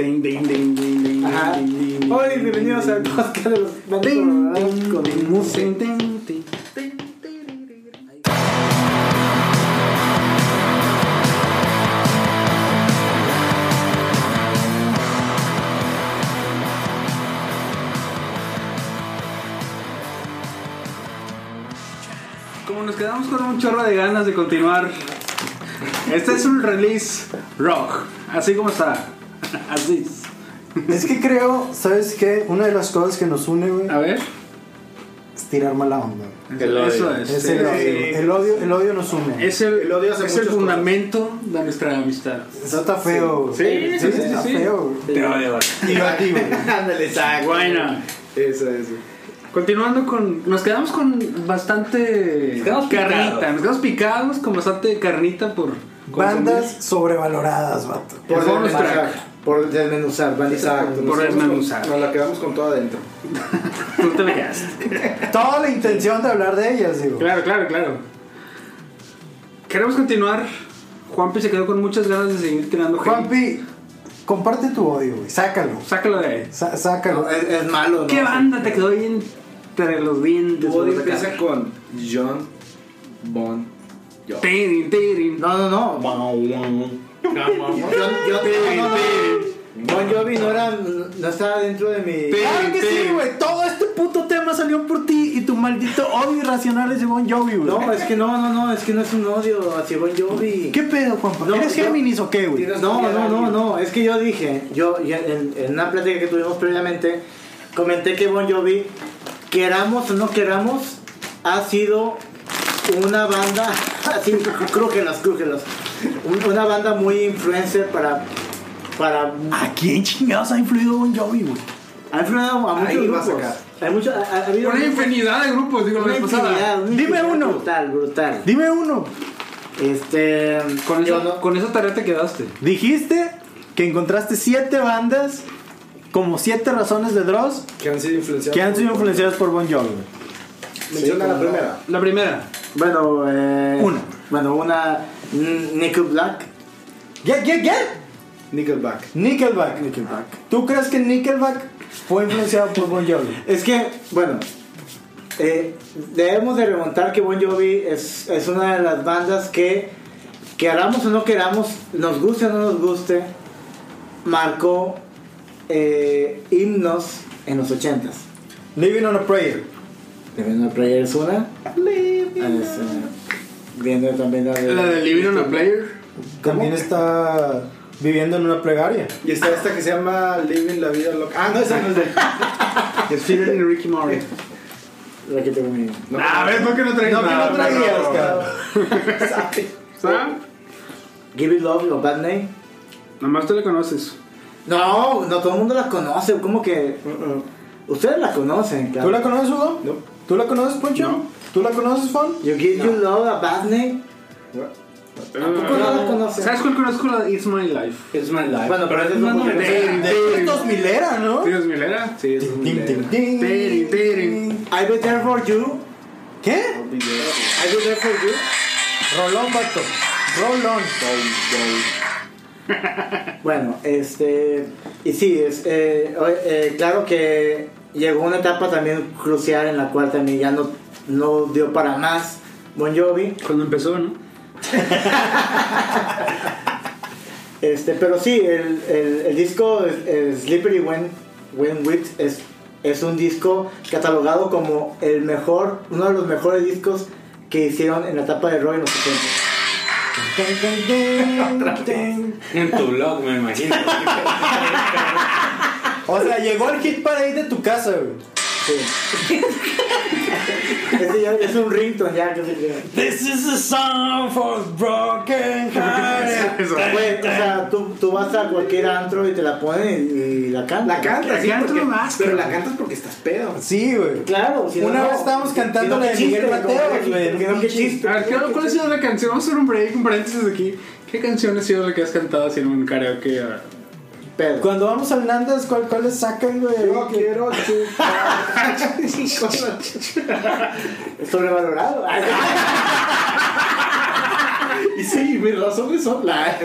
Ding, ding, ding, ding, ding, Ajá. ding, ding, ding, Hoy, bienvenidos al podcast de los Ding, con ding, ding, ding. Como nos quedamos con un chorro de ganas de continuar, este es un release rock, así como está, así. Es que creo, ¿sabes qué? Una de las cosas que nos une, güey, A ver, es tirar mala onda. eso, El odio. eso es. Es sí, el, sí. odio. el odio. El odio nos une. Es el, El odio hace es el fundamento de nuestra amistad. Eso está feo. güey. Sí, sí, sí, está sí. feo. güey. Te odio. Y yo a ti, güey. Ándale, exacto. Bueno, Eso, eso. continuando con. Nos quedamos con bastante Nos quedamos carnita. picados. Nos quedamos picados con bastante carnita por. Bandas sobrevaloradas, vato. Por Por bonus desmenuzar. Por desmenuzar. bandas Exacto. Por desmenuzar. Nos la quedamos con todo adentro. Tú te la quedaste. Toda la intención de hablar de ellas, digo. Claro, claro, claro. Queremos continuar. Juanpi se quedó con muchas ganas de seguir tirando hate. Juanpi, comparte tu odio, güey. Sácalo. Sácalo de ahí. Sa- sácalo. No, es, es malo, ¿no? ¿Qué banda te quedó ahí entre los dientes? Tu odio empieza con John Bon Jovi. No, no, no. Yo, yo, no, no, no. Bon Jovi no era, no estaba dentro de mi... Claro que sí, güey. Todo este puto tema salió por ti y tu maldito odio irracional es de Bon Jovi, güey. No, es que no, no, no, es que no es un odio hacia Bon Jovi. ¿Qué pedo, Juanpa? No, ¿Eres Géminis o qué, güey? No, no, no, no, es que yo dije, yo en, en una plática que tuvimos previamente, comenté que Bon Jovi, queramos o no queramos, ha sido una banda, así, crújelos, crújelos, una banda muy influencer para, para, ¿A quién chingados ha influido Bon Jovi, güey? ha influenciado a muchos Ahí va a grupos. sacar. Hay mucho, ha, ha habido Una infinidad de grupos, digo, la una vez pasada. una Dime uno. Brutal, brutal. Dime uno. Este, Con, yo esa, no- con esa tarea te quedaste. Dijiste que encontraste siete bandas como siete razones de Dross Que han sido influenciados. que han sido influenciadas por Bon Jovi. güey. Menciona Sí, la primera. La primera. bueno, eh, Una. Bueno, una Nickel Black. ¿Qué, qué, qué? Nickelback. Nickelback. Nickelback. ¿Tú crees que Nickelback fue influenciado por Bon Jovi? Es que, bueno, eh, debemos de remontar que Bon Jovi es, es una de las bandas que, queramos o no queramos, nos guste o no nos guste, marcó eh, himnos en los ochentas. Living on a Prayer. Living on a Prayer es una. Es, eh, viendo también la de... La de Living on a Player. También está viviendo en una plegaria. Y está esta que se llama Living la vida loca. Ah, no, esa no es de. Es Feeling y Ricky Mori. La que tengo en mi- No, A ver, ¿por qué no traes No, que no traías, cabrón. ¿Sabes? Give It Love o Bad Name. Nomás tú le conoces. No, no todo el mundo la conoce, como que... Uh-uh. Ustedes la conocen, claro. ¿Tú la conoces, Hugo? No. ¿Tú la conoces, Poncho? No. ¿Tú la conoces, Fon? You give you love a bad name. ¿Tampoco no la conoces? ¿Sabes cuál conozco? La It's My Life. It's my life. Bueno, pero es No, no, no de- sé. de- Es 2000era, ¿no? ¿Sí es Milera? Sí, es Milera. I'll be there for you. ¿Qué? I'll be there for you. Rolón, vato. Rolón. Bueno, este. Y sí, es, eh, eh, claro que llegó una etapa también crucial en la cual también ya no, no dio para más Bon Jovi. Cuando empezó, ¿no? Este, pero sí, el, el, el disco el Slippery When, When With es, es un disco catalogado como el mejor, uno de los mejores discos que hicieron en la etapa de rock en los 70. En tu blog, me imagino. O sea, llegó el hit parade de tu casa, güey. Sí. Ese ya es un ringtone ya que se. This is a song for broken hearted. O sea, tú, tú vas a cualquier antro y te la ponen y, y la cantas. La cantas, sí, porque- más, pero la cantas porque estás pedo. Sí, güey. Claro, si Una no. vez estábamos cantando la de Miguel chiste, Mateos, güey, qué chiste. A ver, ¿qué- ¿cuál ha sido la canción? Vamos a hacer un break, un paréntesis aquí. ¿Qué canción ha sido la que has cantado así en un karaoke? ah? Pedo. Cuando vamos al Nandas, ¿cuál, cuál les sacan, güey? Yo quiero chupar. Sobrevalorado. Y sí, mis razones son la.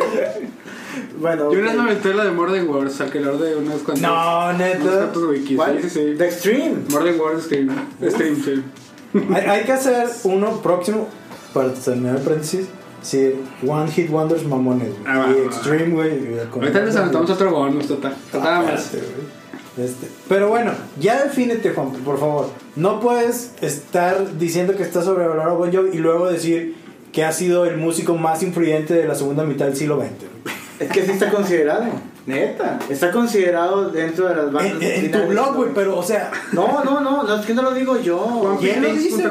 Bueno, Yo una vez me aventé la de Morden Wars, al creador de unas cuantas. No, neta. cuantos wikis. ¿Cuál? Sí, sí, sí. The Extreme. Morden Wars Stream. Stream, sí. Hay, hay que hacer uno próximo para terminar el paréntesis. Sí, One Hit Wonders mamones. güey. Ah, va, y Extreme, güey. Ahorita les aventamos otro bonus, total. Nada más. Espérate, güey. Este, pero bueno, ya defínete, Juan, por favor. No puedes estar diciendo que está sobrevalorado Bon Jovi y luego decir que ha sido el músico más influyente de la segunda mitad del siglo XX. Es que sí está considerado. Neta. Está considerado dentro de las bandas. en- en tu blog, güey, pero o sea, No, no, no, no, es que no lo digo yo. ¿quién lo dice?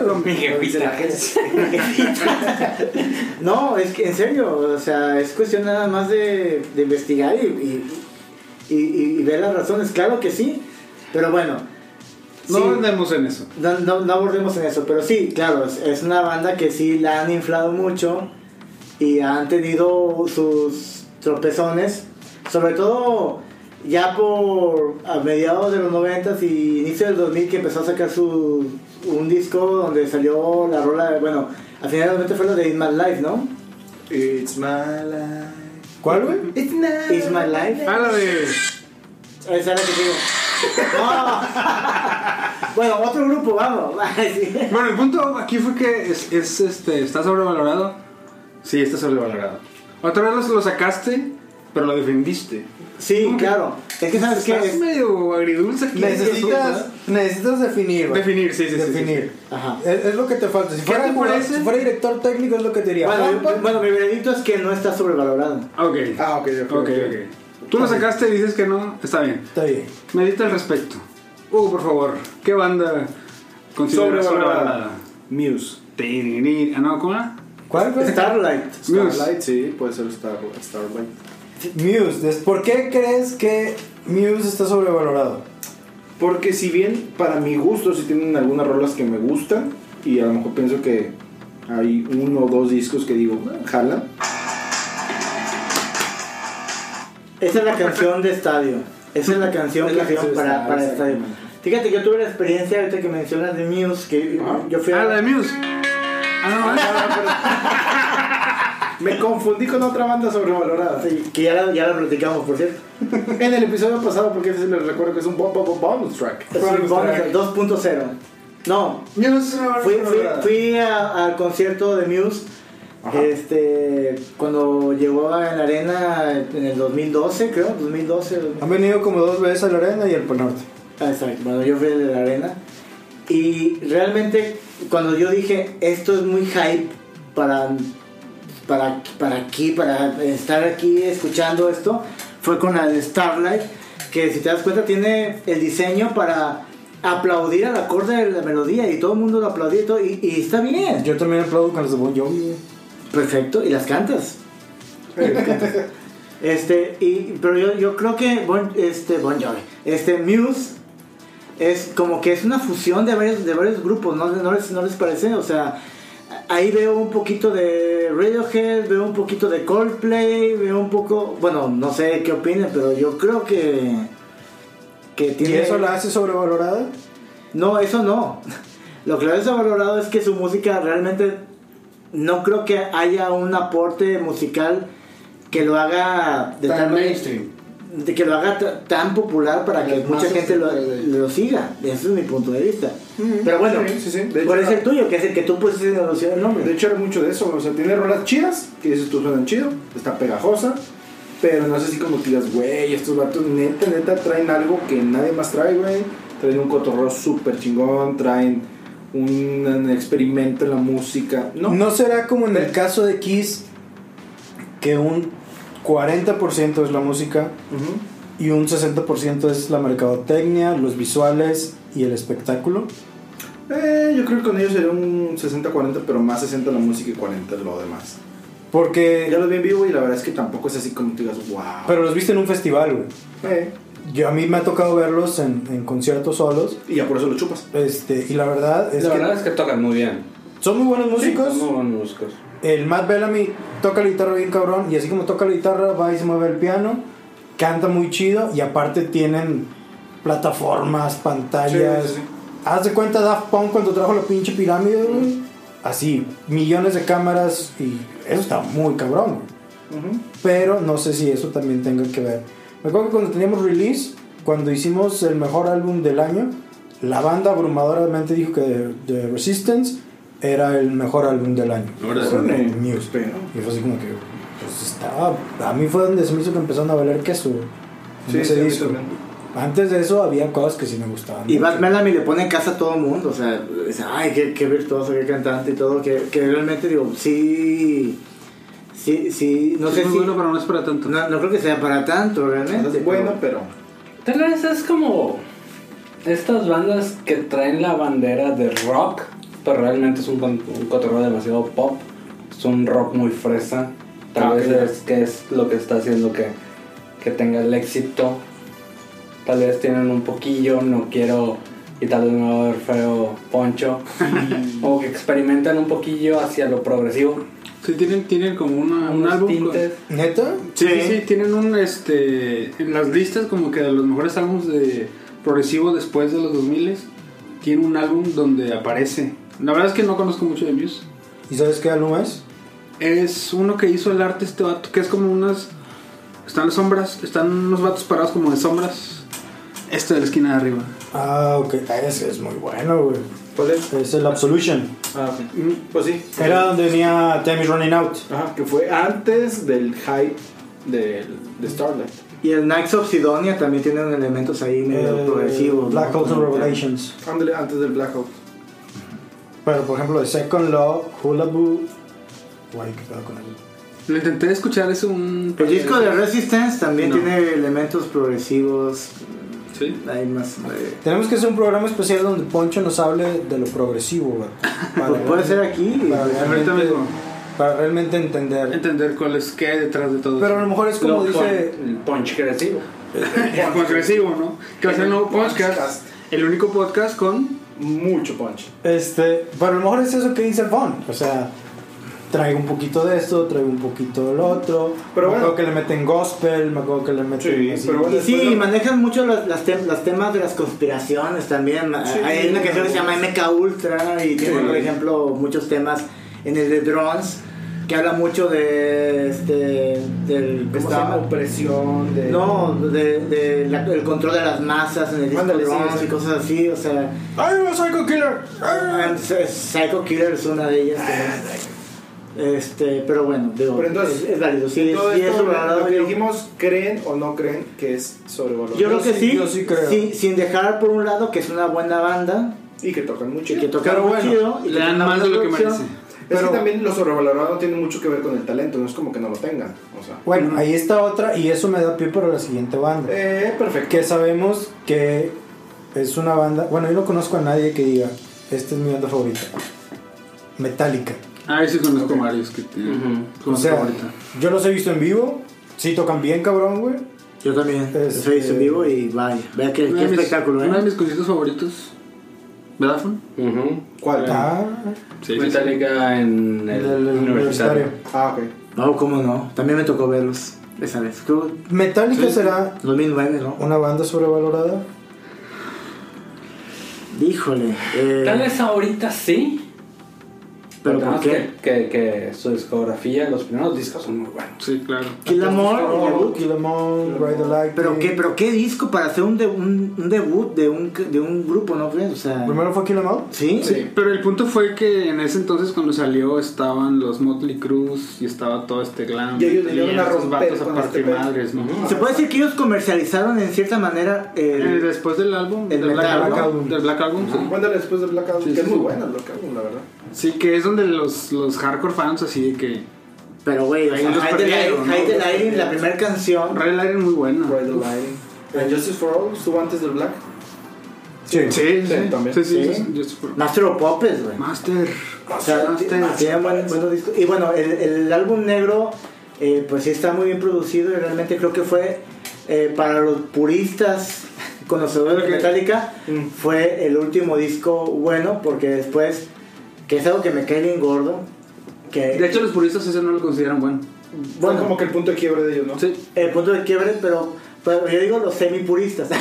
No, es que en serio, o sea, es cuestión nada más de, de investigar y, y, y- y ver las razones. Claro que sí, pero bueno. No sí, andemos en eso. no, no, no abordemos en eso, pero sí, claro, es, es una banda que sí la han inflado mucho y han tenido sus tropezones, sobre todo ya por a mediados de los 90 y inicio del 2000 que empezó a sacar su un disco donde salió la rola, de- bueno, al final 90 fue la de In My Life, ¿no? It's my life. ¿cuál, güey? It's My Life. Ah, la de. Esa es la que digo. No. bueno, otro grupo, vamos. Sí. Bueno, el punto aquí fue que es, es, este, está sobrevalorado. Sí, está sobrevalorado. Otra vez lo, lo sacaste, pero lo defendiste. Sí, claro. Es que sabes que Estás medio agridulce aquí. Necesitas, necesitas definir. Definir, sí, sí, sí, Definir. Ajá. Es, es lo que te falta. Si ¿Qué fuera, te jugador- parece? si fuera director técnico, es lo que te diría. Bueno, yo- bueno, mi veredicto es que no está sobrevalorado. Ok. Ah, ok, ok. Ok, ok. Tú lo sacaste y dices que no, está bien. Está bien. Medita al respecto. Hugo, por favor, ¿qué banda consideras sobrevalorada? Muse. Ah, no, ¿cómo era? ¿Cuál? Starlight. Muse. Starlight, sí, puede ser Star, Starlight. Muse. ¿Por qué crees que Muse está sobrevalorado? Porque si bien para mi gusto sí tienen algunas rolas que me gustan y a lo mejor pienso que hay uno o dos discos que digo, "Ah, jalan. Esa es la canción de estadio. Esa es la canción Es que la hicieron para, estadio, para estadio. Fíjate, yo tuve la experiencia ahorita que mencionas de Muse, que yo fui a... Ah, la de Muse. Ah, Me confundí con otra banda sobrevalorada. Sí, que ya la, ya la platicamos, por cierto. En el episodio pasado, porque ese les recuerdo que es un bo- bo- bo- bonus track. Es un bonus, 2.0. No, no. Muse fui, fui, fui a- al concierto de Muse Ajá. este, cuando llegó a la arena en el 2012, creo, 2012. Han venido como dos veces a la arena y al Pal Norte. Ah, Exacto, bueno, yo fui de la arena. Y realmente, cuando yo dije, esto es muy hype para, para, para aquí, para estar aquí escuchando esto, fue con la de Starlight, que si te das cuenta tiene el diseño para aplaudir al acorde de la melodía y todo el mundo lo aplaudía y, todo, y, y está bien. Yo también aplaudo con los de Bon Jovi. Perfecto, y las cantas. Este, y, pero yo, yo creo que Bon, este, bon Jovi, este, Muse es como que es una fusión de varios, de varios grupos, ¿no, ¿No, les, ¿no les parece? O sea, ahí veo un poquito de Radiohead, veo un poquito de Coldplay, veo un poco, bueno, no sé qué opinen, pero yo creo que, que ¿Y tiene... eso la hace sobrevalorada? No, eso no. Lo que lo hace valorado es que su música realmente no creo que haya un aporte musical que lo haga de Tan tal mainstream. De que lo haga ta- tan popular para que Las mucha gente lo, lo siga. Ese es mi punto de vista. Pero bueno, Sí, sí, ¿cuál hecho, es el tuyo? Que es el que tú pusiste en el nombre. De hecho, era mucho de eso. O sea, tiene rolas chidas, que dices tú suenan chido, está pegajosa, pero no es así como que digas, güey, estos vatos neta, neta traen algo que nadie más trae, güey. Traen un cotorreo súper chingón, traen un, un experimento en la música. No, ¿No será como en el caso de Kiss que un 40% es la música Ujú. y un 60% es la mercadotecnia, los visuales y el espectáculo? Eh, yo creo que con ellos sería un 60-40, pero más 60 la música y 40 lo demás. Porque... Ya los vi en vivo y la verdad es que tampoco es así como que digas, wow. Pero los viste en un festival, güey. Eh, Yo a mí me ha tocado verlos en, en conciertos solos. y ya por eso lo chupas. Este, y la verdad es La que verdad es que tocan muy bien. son muy buenos músicos. Son muy buenos músicos. El Matt Bellamy toca la guitarra bien cabrón y así como toca la guitarra va y se mueve el piano, canta muy chido y aparte tienen plataformas, pantallas. Sí. Haz de cuenta Daft Punk cuando trajo la pinche pirámide, güey. Así, millones de cámaras y eso está muy cabrón. pero no sé si eso también tenga que ver. Me acuerdo que cuando teníamos release, cuando hicimos el mejor álbum del año, la banda abrumadoramente dijo que The Resistance era el mejor álbum del año. Órale. Con Órale. Muse. Pero- Y fue así como que, pues estaba. A mí fue donde se me hizo que empezaron a valer queso. Sí, ese sí, disco. Antes de eso había cosas que sí me gustaban. Y. Bad Melamy le pone en casa a todo el mundo, o sea, dice, ay, qué, qué virtuoso, qué cantante y todo, que, que realmente digo, sí, sí, sí, no Sí, sé es muy si, bueno, pero no es para tanto. no, no creo que sea para tanto realmente. Es bueno, pero. Tal vez es como estas bandas que traen la bandera de rock, pero realmente es un, un cotorreo demasiado pop. Es un rock muy fresa. Tal Ah, vez es que es lo que está haciendo que, que tenga el éxito. Tal vez tienen un poquillo, no quiero y tal vez me va a ver feo Poncho. o que experimentan un poquillo hacia lo progresivo. Sí, tienen, tienen como una, un álbum. con- tintes. ¿Neta? Sí, Sí. sí, tienen un, este, en las listas como que de los mejores álbumes de progresivo después de los 2000 tiene un álbum donde aparece. La verdad es que no conozco mucho de Muse. ¿Y sabes qué álbum es? Es uno que hizo el arte este vato, que es como unas... Están las sombras, están unos vatos parados como de sombras. Este de la esquina de arriba. Ah, ok. Ese es muy bueno, güey. ¿Cuál es? Es el Absolution. Ah, ok. Pues sí. Era donde venía Time is Running Out. Ajá, que fue antes del hype del, de Starlight. Y el Knights of Sidonia también tienen elementos ahí medio Eh, progresivos. Black ¿no? Holes and Revelations. Ándale, antes del Black Hawk. Pero por ejemplo, de Second Law, Hula Boo. Guay, qué pedo con él. Lo intenté escuchar, es un... El disco de Resistance también No. tiene elementos progresivos, Sí. hay más... eh, Tenemos que hacer un programa especial donde Poncho nos hable de lo progresivo, pues puede ser aquí. Para Ahorita realmente, mismo. para realmente entender. Entender cuál es qué hay detrás de todo Pero a lo mejor es como Lo dice. el punch agresivo. eso. Progresivo, ¿no? Que va a ser el nuevo podcast. Podcast. El único podcast con... Mucho punch. Este, pero a lo mejor es eso que dice el Fon. O sea, traigo un poquito de esto, traigo un poquito del otro. Pero me bueno. acuerdo que le meten gospel, me acuerdo que le meten. Sí, así. pero bueno. Y sí, manejan mucho las, las, tem- las temas de las conspiraciones también. Sí, Hay una canción que se llama. MK Ultra y tiene, Sí. por ejemplo, muchos temas en el de Drones que habla mucho de este del ¿cómo se Esta llama? opresión de. No, de, de la- el control de las masas en el disco sí, y cosas así, o sea, ¡Ay, un psycho killer! Ah, Psycho Killer es una de ellas. que- este, pero bueno, digo, Pero entonces, es, es válido. Sí, es, Todo sí es esto, sobrevalorado, lo que dijimos, ¿creen o no creen que es sobrevalorado? Yo creo que sí, sí, yo sí creo. sin, sin dejar por un lado que es una buena banda Y que tocan mucho. y que toca Pero muy bueno, chido y Le dan más de lo que producción. Merece. Es Pero- que también lo sobrevalorado no tiene mucho que ver con el talento, no es como que no lo tengan. O sea, Bueno, ahí está otra, y eso me da pie para la siguiente banda. eh, perfecto. Que sabemos que es una banda. Bueno, yo no conozco a nadie que diga: Esta es mi banda favorita. Metallica. Ah, sí conozco Ok. varios que. O conozco sea, ahorita. yo los he visto en vivo. Sí, tocan bien, cabrón, güey. Yo también, Este- los he visto en vivo y vaya, vea qué, qué espectáculo, Uno de ¿eh? mis conciertos favoritos. ¿Verdad, Fon? Ujú. ¿Cuál? Ah, Sí, Metallica en el, universitario. universitario. Ah, ok. No, cómo no, también me tocó verlos esa vez. Metallica Sí. será 2009, ¿no? una banda sobrevalorada. Híjole. eh, Tal vez ahorita sí. ¿Pero por qué? Que, que, que su discografía, los primeros discos son muy buenos. Sí, claro. Kill Em All, Oh, debut. Kill 'Em All, Ride the Lightning. Pero qué, pero qué disco para hacer un, de- un, un debut de un, de un grupo, ¿no crees? O sea, Primero fue Kill 'Em All. ¿sí? Sí, pero el punto fue que en ese entonces cuando salió estaban los Motley Cruz y estaba todo este glam. Y ellos vinieron a romper vatos a con partir este madres, ¿no? Se puede decir que ellos comercializaron en cierta manera Eh, el, después del álbum, El del Black, metal, Album, del Black Album, sí. Cuéntale después de Black Album, Sí, que es sí, muy sí. buena el Black Album, la verdad. Sí, que es donde los, los hardcore fans así de que... Pero, güey, o sea, Hide the perdieron, Light- ¿no? Hide the la primera canción. Red Light es muy buena. Lighting. ¿And Justice for All estuvo antes del Black? Sí. Sí, sí, también. Sí, sí, Sí. Master of Puppets, güey. Master. O sea, Master. tiene buen- buenos discos. Y bueno, el, el álbum negro, eh, pues sí está muy bien producido y realmente creo que fue eh, para los puristas conocedores de. Metallica, Mm. fue el último disco bueno porque después, que es algo que me cae bien gordo, que De hecho, los puristas ese no lo consideran bueno. Bueno, como que el punto de quiebre de ellos, ¿no? Sí. el punto de quiebre, pero, pero yo digo los semi puristas.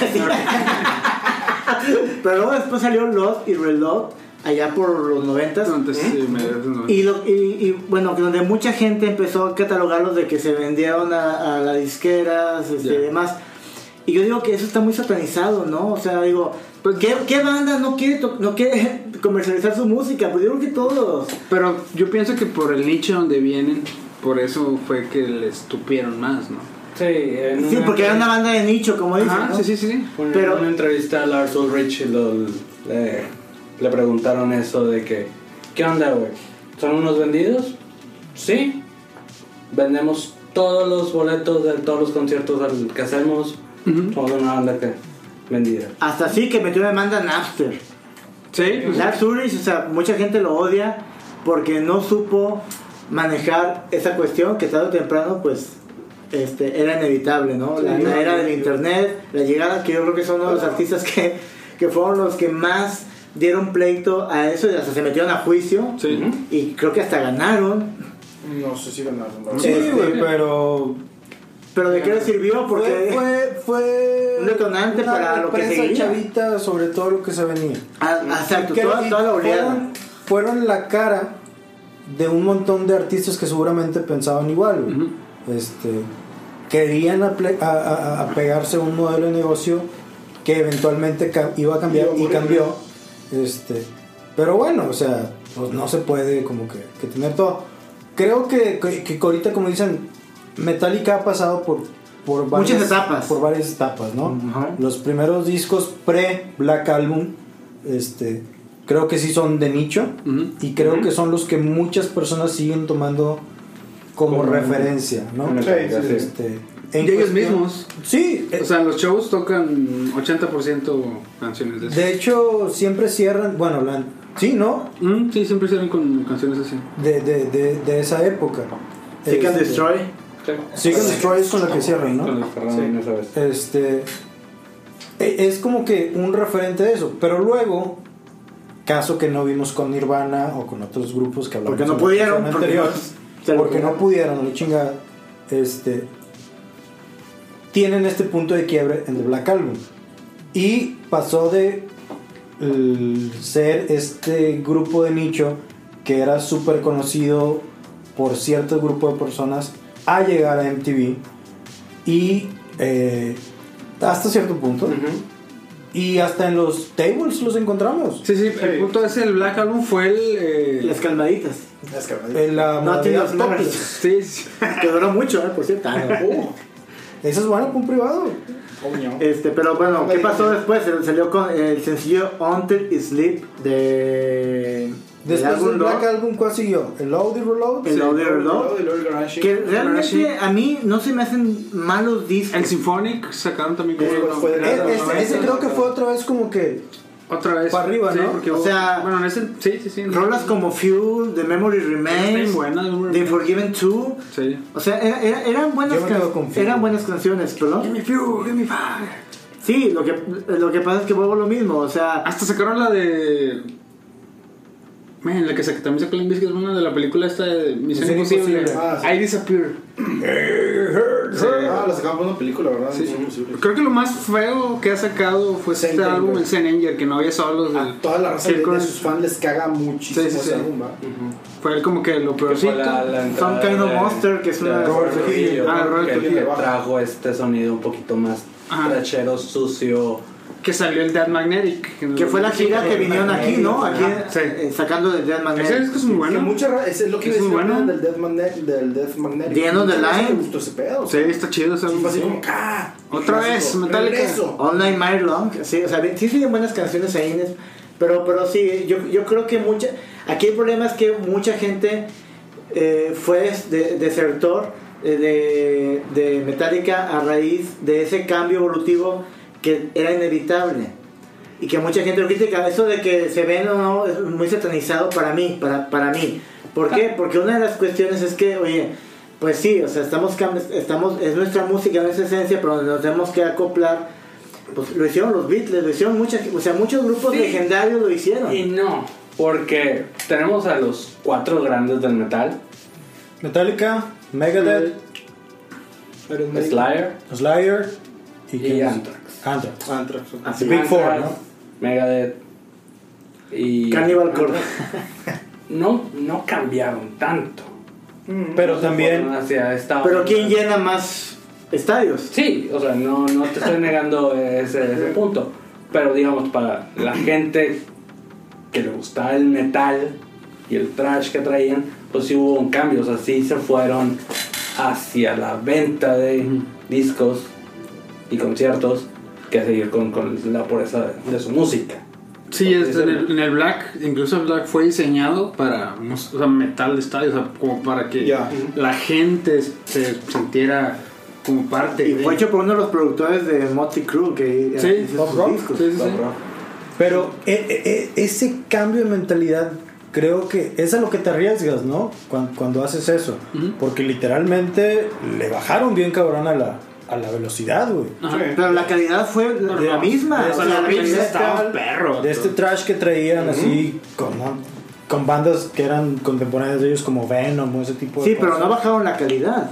pero luego después salió Lost y Reload, allá por los noventas. Antes, sí, me- no. Y, lo, y, y, bueno, que donde mucha gente empezó a catalogarlos de que se vendieron a, a las disqueras este, y demás. Y yo digo que eso está muy satanizado, ¿no? O sea, digo, Pues- ¿qué, qué banda no quiere, no quiere comercializar su música? Pues yo creo que todos. Pero yo pienso que por el nicho donde vienen, por eso fue que les tupieron más, ¿no? Sí, en Sí, porque era una banda de nicho, como dicen. Ajá, ¿no? sí, sí, sí. Pero Pero- en una entrevista a Lars Ulrich lo- le, le preguntaron eso de que, ¿qué onda, güey? ¿Son unos vendidos? Sí. Vendemos todos los boletos de todos los conciertos que hacemos. Somos una banda que vendida. Hasta así que metió demanda a Napster. Sí, pues, Lars Ulrich, o sea, mucha gente lo odia porque no supo manejar esa cuestión que tarde o temprano, pues, este, era inevitable, ¿no? La, la era del internet, la llegada, que yo creo que son uno de los artistas que, que fueron los que más dieron pleito a eso y hasta se metieron a juicio sí. y creo que hasta ganaron. No sé si ganaron. Sí, güey, pero. Pero ¿de qué le sirvió? Porque Fue, fue, Un detonante una para lo que seguía. chavita sobre todo lo que se venía. Ah, exacto, toda, toda la oleada. fueron, fueron la cara de un montón de artistas que seguramente pensaban igual. güey. Ujú. este, querían aple- a, a- a- apegarse a un modelo de negocio que eventualmente iba a cambiar Iba a y cambió. Este, pero bueno, o sea, pues no se puede como que, que tener todo. Creo que, que, que ahorita, como dicen, Metallica ha pasado por, por Muchas etapas. Por varias etapas, ¿no? Ajá. Los primeros discos pre-Black Album, este, creo que sí son de nicho. Ujú. Y creo que son los que muchas personas siguen tomando como, Como referencia, ¿no? Sí, sí, sí. Este, Y ellos cuestión- mismos. Sí, eh, O sea, en los shows tocan 80% canciones de eso. de hecho siempre cierran, bueno, la, sí, ¿no? Mm, sí, siempre hicieron con canciones así. De, de, de, de esa época. Seek and Este, Destroy. Seek and Destroy es con la que cierran, Con ¿no? los Ferrari esa vez. Este, e- es como que un referente de eso, pero luego, caso que no vimos con Nirvana o con otros grupos que hablamos Porque no pudieron, porque anterior, no- porque no pudieron. la chingada, este, tienen este punto de quiebre en The Black Album. Y pasó de el ser este grupo de nicho que era súper conocido por cierto grupo de personas a llegar a MTV y eh, hasta cierto punto y hasta en los tables los encontramos Sí, sí, el punto es el Black Album fue el... eh, Las calmaditas. Que- en la No sí, sí. Que duró mucho, ¿eh? por cierto. Uh, eso es bueno para un privado. Este, pero bueno, ¿qué pasó después? Se- Salió con el sencillo Until Sleep de. Después del Black Lord, Album ¿cuál siguió? el Load y Reload El Load y Reload. Que realmente a mí no se me hacen malos discos. El Symphonic sacaron también como... Fue de la- ese, ese creo que fue otra vez como que Otra vez. Para arriba, Sí, ¿no? porque O sea, Bueno, en ese... Sí, sí, sí. Rolas como Fuel, The Memory Remains, bien buena, The. Forgiven 2. Sí. O sea, era- era- eran, buenas eran buenas canciones, ¿perdón? Give me fuel, give me fire. Sí, lo que, lo que pasa es que vuelvo lo mismo. O sea, Hasta sacaron la de... Man, la que sac- también sacó Biscuit es una de la película esta de Misión Misión Imposible. Ah, sí. I Disappear. Sí. Ah, la sacaban por una película, ¿verdad? Sí. Es imposible. Creo que lo más feo que ha sacado fue este Saint álbum, Anger. el Zen Anger, que no había solos. A toda la raza de, sus fans les caga muchísimo Sí, sí, ese sí. álbum, ¿va? Fue como que lo peorcito. Some Kind of Monster, que es de una- Robert Trujillo. Ah, Robert que Trujillo. trajo este sonido un poquito más trachero, sucio. Que salió el Dead Magnetic. que fue la gira que vinieron aquí, ¿no? Aquí sí. eh, sacando de Dead Ese Magnetic. disco es muy Que bueno. mucha ese es lo que Es bueno. del Death Magnet, del Death Magnetic. Mucha raza Line. le gustó ese pedo. Sí, está chido ese Sí, así como, ¡ah! Otra vez, Metallica. All Night Mile Long, sí, o sea, sí siguen buenas canciones ahí, pero, pero sí, yo, yo creo que mucha, aquí el problema es que mucha gente eh, fue de- desertor eh, de, de Metallica a raíz de ese cambio evolutivo que era inevitable. Y que mucha gente lo critica, eso de que se ven o no es muy satanizado para mí, para, para mí. ¿Por qué? Porque una de las cuestiones es que, oye, pues sí, o sea, estamos, estamos es nuestra música, nuestra esencia, pero nos tenemos que acoplar. Pues lo hicieron los Beatles, lo hicieron muchas, o sea, muchos grupos Sí. legendarios lo hicieron. Y no, porque tenemos a los cuatro grandes del metal: Metallica, Megadeth, Slayer, Slayer y, y? Anthrax. Anthrax. Anthrax. Así. Big Four, ¿no? Megadeth, Y Cannibal Corpse. no, no cambiaron tanto. Pero No también hacia Pero. ¿quién llena más estadios? Sí, o sea, no, no te estoy negando ese, ese punto. Pero digamos, para la gente que le gustaba el metal y el trash que traían, pues sí hubo un cambio. O sea, sí se fueron hacia la venta de discos y conciertos que a seguir con, con la pureza de, de su música. Sí, este, en, decirlo. el, en el Black, incluso el Black fue diseñado para o sea, metal de estadio, o sea, como para que Ya. la gente se sintiera como parte. Y de- fue hecho por uno de los productores de Motley Crue que Sí, sus Rock. discos. Sí, sí, sí. Pero eh, eh, eh, ese cambio de mentalidad, creo que es a lo que te arriesgas, ¿no? Cuando, cuando haces eso. Ujú. Porque literalmente le bajaron bien cabrón a la, a la velocidad, güey. Pero la calidad fue de la misma. de o sea, este la calidad- estaba perro. De este trash que traían así con, ¿no? con bandas que eran contemporáneas de ellos como Venom o ese tipo de Sí, pero no bajaron la calidad.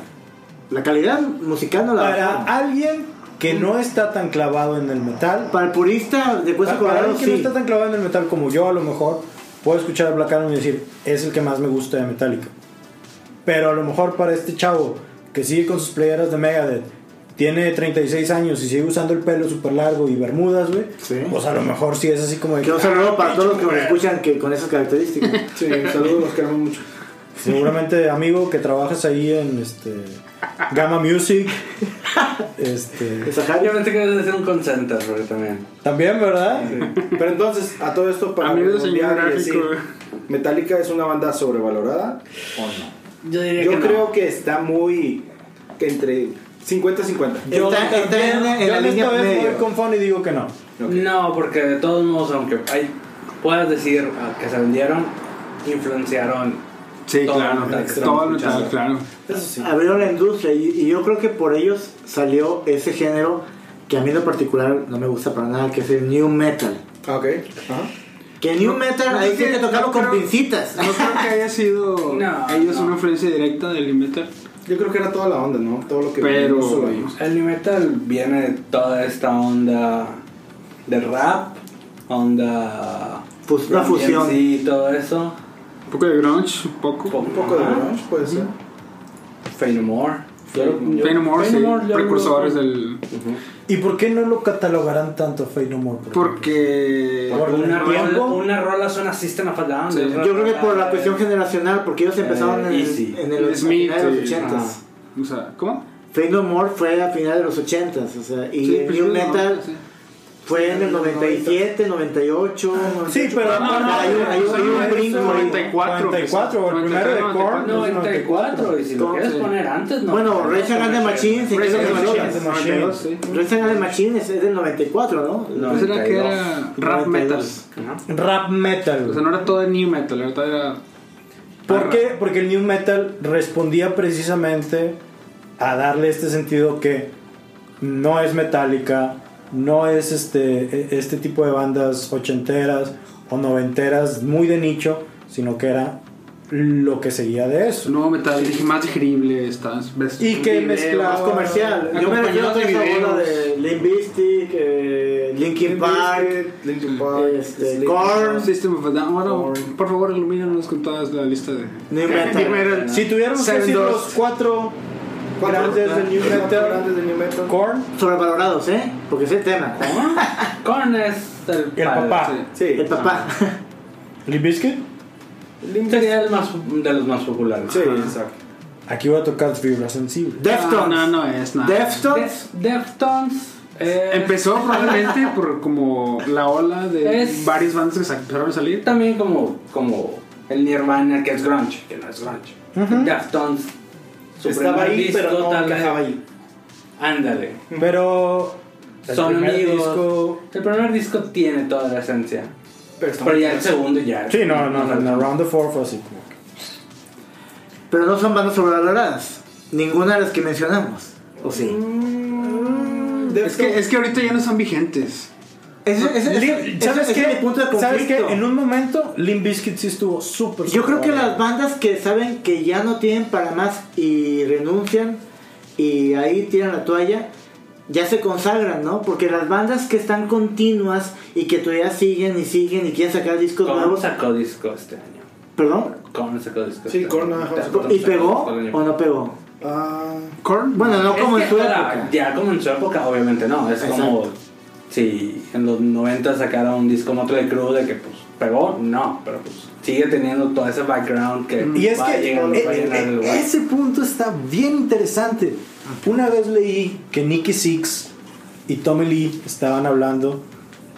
La calidad musical no la Para bajaron. alguien que no está tan clavado en el metal, Para el purista de para, para Colorado, alguien que no está tan clavado en el metal como yo, a lo mejor puedo escuchar a Black Adam y decir, es el que más me gusta de Metallica. Pero a lo mejor para este chavo que sigue con sus playeras de Megadeth, tiene 36 años y sigue usando el pelo súper largo y bermudas, güey, Sí. pues a lo mejor sí es así como de Que un saludo "Ah, para todos los que nos pinche escuchan que con esas características. Sí, saludos, los queremos mucho. Seguramente, amigo, que trabajas ahí en este Gamma Music. Este. Yo pensé que debes de ser un concenter, pero también. también, ¿verdad? Pero entonces, a todo esto para señor redondear y decir, gráfico. ¿Metallica es una banda sobrevalorada o no? Yo diría Yo que no. creo que está muy entre 50-50. Yo, Está- está en- la en línea esta vez medio. voy con Fon y digo que no. No, porque de todos modos, aunque hay, puedas decir ah, que se vendieron, influenciaron. Sí, Todo claro. Todo metal, claro. Eso sí. Abrieron la industria y, y yo creo que por ellos salió ese género que a mí en lo particular no me gusta para nada, que es el new metal. Ah, ok. Ajá. Que new No, metal no hay creo que que- tocarlo no con creo- pincitas. No creo que haya sido No, ellos no. una influencia directa del heavy metal. Yo creo que era toda la onda, ¿no? Todo lo que Pero- ellos. El new metal viene de toda esta onda de rap, onda. Pues una Run fusión. Y todo eso. Un poco de grunge, un poco. Un poco de grunge, puede ser. Fey No More. Fey No More, sí, precursores del... ¿Y por qué no lo catalogarán tanto Fate No More? por? Porque... Por Una, el rola, tiempo. una rola suena System of a Down. Sí. Yo creo que por la cuestión es- generacional, porque ellos empezaron en, Easy. en el Smith, de los eh, 80 ajá. O sea, ¿cómo? Fade No More fue a finales de los 80 o sea, y Sí, el pues, new no, metal sí. Fue en el 97, 98. Sí, pero No, no, hay un, hay un, hay un eso- brinco ahí. 94. 94, el primero de Korn. 94, y si lo quieres sí. poner antes, no. Bueno, Rage Against the Machine, sí, Rage Rage Against the Against the Machine, Machine. 92, sí. Rage Against the Machine es, del 94, ¿no? No. Pues era que 92. era rap metal. 92. Ajá. Rap metal. O sea, no era todo de new metal, verdad era... ¿Por qué? Porque el new metal respondía precisamente a darle este sentido que no es metálica, no es este, e- este tipo de bandas ochenteras o noventeras muy de nicho, sino que era lo que seguía de eso. Nuevo metal, dije, más digerible, estás... ves Y que videos, mezclaba- Más comercial. Yo me refiero a Acompañado bola de Limp Bizkit, eh, Linkin Park, Linkin Park, este. Korn. System of a Down. Bueno, Korn. por favor, ilumínanos con toda la lista de... New metal. Si tuviéramos que decir los Cuatro grandes del new metal. Korn, Sobrevalorados, ¿eh? Porque es el tema. Korn es el, el padre, papá, Sí. El papá. Bizkit. sí. Sería el más, de los más populares. Sí, exacto. Aquí voy a tocar fibra sensible. Deftones. No, no, no es nada. Deftones. Def- Deftones. eh, Empezó probablemente por como la ola de Es- varias bandas que empezaron a salir. También como, como el Nirvana que es grunge, que no es grunge. Deftones. Estaba ahí, disco, pero no encajaba ahí. Ándale. Pero el Son primer amigos. disco- El primer disco tiene toda la esencia. Pero, ya el segundo ya. Sí, no, no, no, no, Round the Four fue así como que- Pero no son bandas sobrevaloradas. Ninguna de las que mencionamos. ¿O sí? Es que, es que ahorita ya no son vigentes. Lim- ¿Sabes qué? punto de. ¿Sabes qué? En un momento, Limp Bizkit sí estuvo súper Yo creo que las bandas que saben que ya no tienen para más y renuncian y ahí tiran la toalla, ya se consagran, ¿no? Porque las bandas que están continuas y que todavía siguen y siguen y quieren sacar discos ¿Cómo nuevos. sacó disco este año? ¿Perdón? ¿Cómo sacó disco Sí, este año? ¿Y pegó o no pegó? Ah, Korn. Bueno, no Es como en su época. Ya como en su época, obviamente no. Es Exacto. como si en los 90 sacara un disco Motley Crue de que pues pegó, no, pero pues sigue teniendo todo ese background que Y es va que llegando eh, para llenar el eh, lugar. ese punto está bien interesante. Una vez leí que Nicky Six y Tommy Lee estaban hablando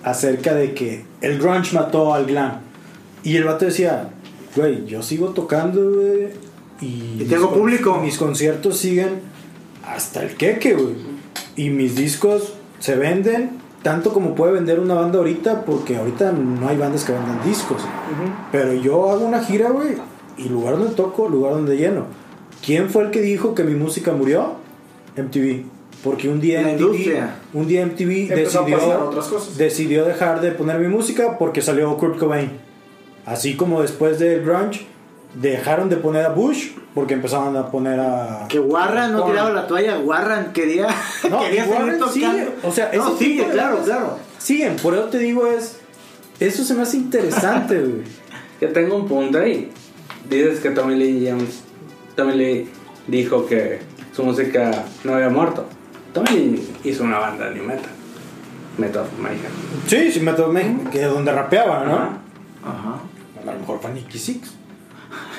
acerca de que el grunge mató al glam. Y el vato decía, güey, yo sigo tocando, güey. Y, Y tengo público. Mis conciertos siguen hasta el queque, güey. Y mis discos se venden tanto como puede vender una banda ahorita, porque ahorita no hay bandas que vendan discos. Pero yo hago una gira, güey, y lugar donde toco, lugar donde lleno. ¿Quién fue el que dijo que mi música murió? MTV. Porque un día La MTV, industria. un día MTV decidió, otras cosas. decidió dejar de poner mi música porque salió Kurt Cobain. Así como después del grunge dejaron de poner a Bush porque empezaron a poner a Que Warren no tiraba la toalla, Warren quería, No, quería Warren tocando. sigue, o sea, no, ese sigue, claro, claro. siguen. Por eso te digo es eso se me hace interesante, güey. Que tengo un punto ahí. Dices que Tommy Lee Jones, Tommy Lee dijo que su música no había muerto. Tommy Lee hizo una banda de new metal. Metal of Mayhem. Sí, sí, me tomé, que es donde rapeaba, ¿no? Ajá. Ajá. A lo mejor fue Nicky Six.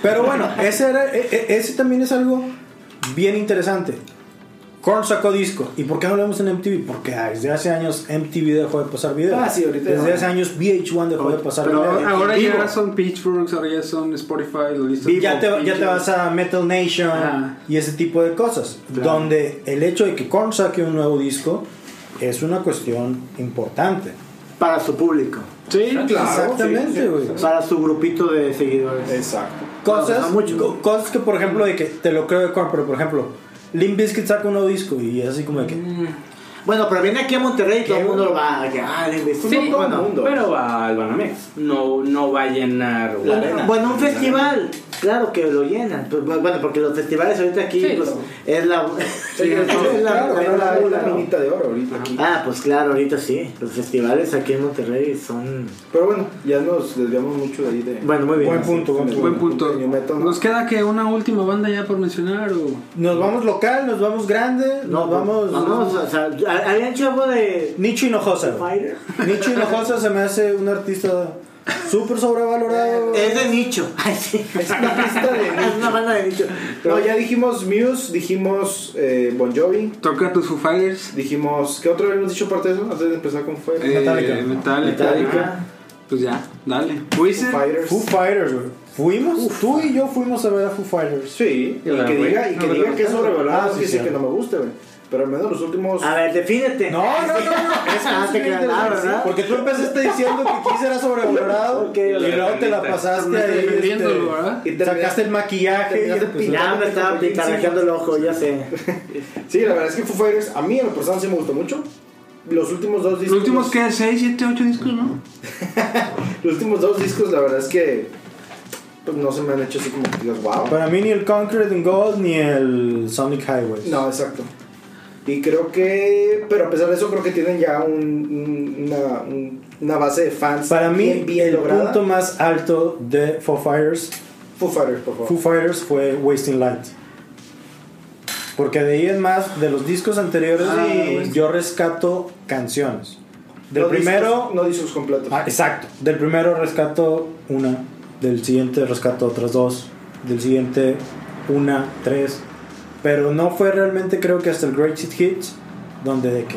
Pero bueno, ese, era, e- e- ese también es algo bien interesante. Korn sacó disco. ¿Y por qué no lo vemos en MTV? Porque ah, desde hace años MTV dejó de pasar videos. Ah, sí, ahorita Desde no. hace años VH1 dejó de pasar Pero videos. ahora Vivo. ya son Pitchforks, ahora ya son Spotify, lo listas. ya te, ya te vas a Metal Nation y ese tipo de cosas. Donde el hecho de que Korn saque un nuevo disco es una cuestión importante. Para su público, Sí, Claro, Exactamente, sí, güey. sí, para su grupito de seguidores. Exacto. Cosas, mucho. co- cosas que, por ejemplo, de que te lo creo de Korn, pero por ejemplo, Limp Bizkit saca un nuevo disco y es así como de que. Bueno, pero viene aquí a Monterrey y todo el mundo lo va a ah, investigo. Sí, todo el bueno, mundo. Pero va al Banamex. No, no va a llenar la- arena. bueno, un festival, claro que lo llenan. Pues, Bueno, porque los festivales ahorita aquí Sí, pues, es la. Sí, es la- claro, la- era la, la- la minita de oro ahorita aquí. Ah, pues claro, ahorita sí. Los festivales aquí en Monterrey son. Pero bueno, ya nos desviamos mucho de ahí de... Bueno, muy bien. Buen punto, buen punto. Nos queda que una última banda ya por mencionar o. Nos vamos local, nos vamos grande, No, nos vamos. Vamos, o sea, habían hecho algo de. Nicho Hinojosa. Nicho Hinojosa se me hace un artista súper sobrevalorado. Es de nicho. Es una pista de Es una banda de nicho. No, ya dijimos Muse, dijimos eh, Bon Jovi, Toca tus Foo Fighters. dijimos... ¿Qué otro habíamos dicho aparte de eso? Antes de empezar con Fire. eh, Metallica. Metallica. Metallica. Pues ya, dale. Foo Wizard. Fighters. Foo Fighters, güey. Fuimos, tú y yo fuimos a ver a Foo Fighters. Sí, y que diga, y que, No, diga pero- que es sobrevalorado, Ah, sí. que no me guste, güey. Pero al menos los últimos... A ver, defínete. No, no, no, no. Es que Ah, te creas, ¿verdad? Porque tú empezaste diciendo que Kiss era sobrevalorado Ok, y luego te la pasaste ahí. Este, ¿verdad? y terminé- sacaste el maquillaje y Ya me estaba pintarajeando el ojo, ya sé. Sí, la verdad es que Foo Fighters, a mí en lo personal sí me gustó mucho. Los últimos dos discos... Los últimos que 6, 7, 8 discos, ¿no? Los últimos dos discos, la verdad es que... Pues no se me han hecho así como que digas, wow. Para mí ni el Conquered in Gold ni el Sonic Highways. No, exacto. Y creo que, pero a pesar de eso, creo que tienen ya un, un- una, un- una base de fans. Para mí, bien, bien el lograda. punto más alto de Foo Fighters, Foo Fighters, por favor. Foo Fighters fue Wasting Light. Porque de ahí en más, de los discos anteriores, Ah, y yo rescato canciones. Del No primero, discos- no discos completos. Ah, exacto. Del primero rescato una, del siguiente rescato otras dos, del siguiente una, tres. Pero no fue realmente creo que hasta el Great Hit Hits donde de que